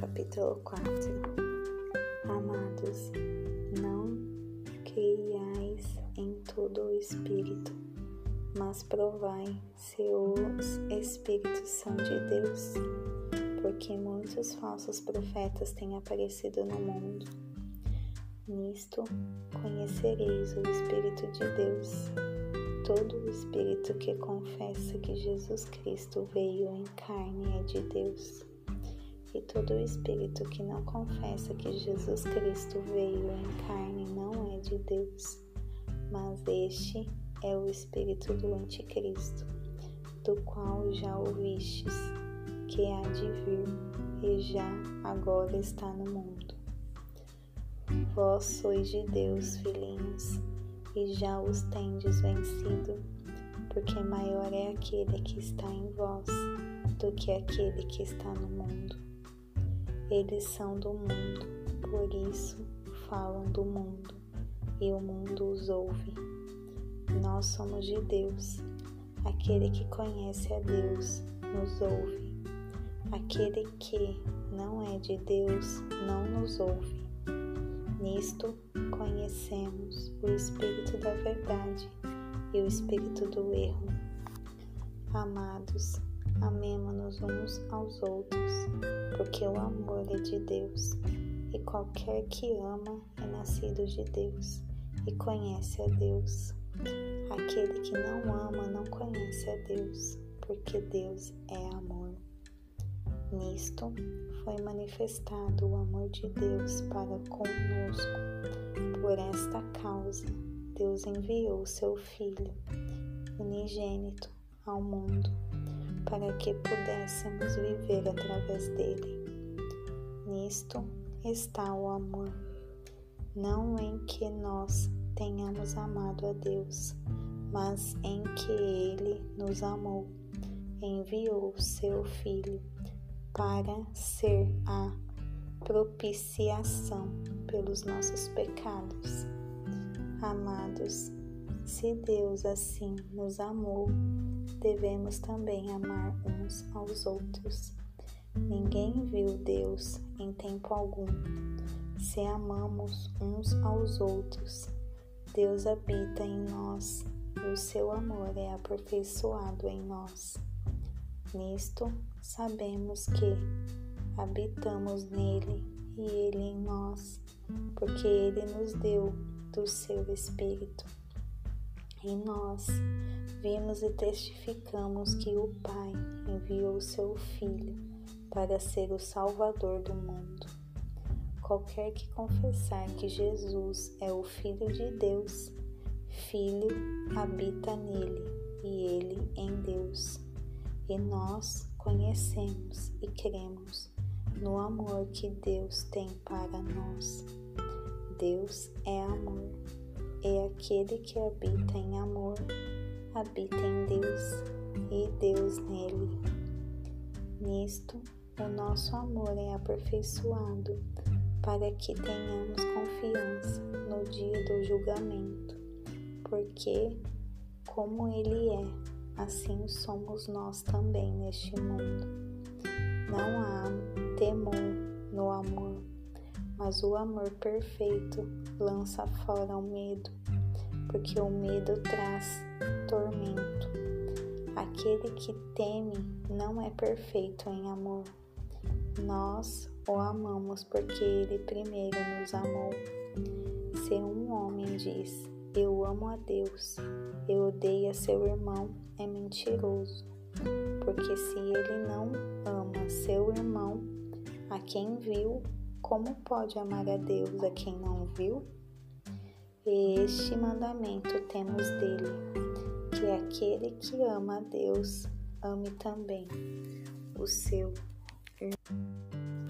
Capítulo 4 Amados, não creiais em todo o Espírito, mas provai se os Espíritos são de Deus, porque muitos falsos profetas têm aparecido no mundo. Nisto conhecereis o Espírito de Deus. Todo o Espírito que confessa que Jesus Cristo veio em carne é de Deus e todo espírito que não confessa que Jesus Cristo veio em carne não é de Deus, mas este é o espírito do Anticristo, do qual já ouvistes que há de vir e já agora está no mundo. Vós sois de Deus, filhinhos, e já os tendes vencido, porque maior é aquele que está em vós do que aquele que está no mundo. Eles são do mundo, por isso falam do mundo, e o mundo os ouve. Nós somos de Deus. Aquele que conhece a Deus nos ouve. Aquele que não é de Deus não nos ouve. Nisto conhecemos o espírito da verdade e o espírito do erro. Amados, amemo-nos uns aos outros, porque o amor é de Deus, e qualquer que ama é nascido de Deus e conhece a Deus. Aquele que não ama não conhece a Deus, porque Deus é amor. Nisto foi manifestado o amor de Deus para conosco. Por esta causa, Deus enviou seu Filho unigênito ao mundo para que pudéssemos viver através dele. Nisto está o amor, não em que nós tenhamos amado a Deus, mas em que Ele nos amou, enviou seu Filho para ser a propiciação pelos nossos pecados. Amados, se Deus assim nos amou, devemos também amar uns aos outros. Ninguém viu Deus em tempo algum. Se amamos uns aos outros, Deus habita em nós e o seu amor é aperfeiçoado em nós. Nisto sabemos que habitamos nele e ele em nós, porque ele nos deu do seu Espírito. E nós vimos e testificamos que o Pai enviou seu Filho para ser o Salvador do mundo. Qualquer que confessar que Jesus é o Filho de Deus, Filho habita nele e ele em Deus. E nós conhecemos e cremos no amor que Deus tem para nós. Deus é amor é aquele que habita em amor, habita em Deus e Deus nele. Nisto, o nosso amor é aperfeiçoado para que tenhamos confiança no dia do julgamento, porque, como Ele é, assim somos nós também neste mundo. Não há temor no amor mas o amor perfeito lança fora o medo, porque o medo traz tormento. Aquele que teme não é perfeito em amor. Nós o amamos porque ele primeiro nos amou. Se um homem diz, eu amo a Deus, eu odeio a seu irmão, é mentiroso. Porque se ele não ama seu irmão, a quem viu, como pode amar a Deus a quem não viu? E este mandamento temos dele, que aquele que ama a Deus ame também o seu irmão.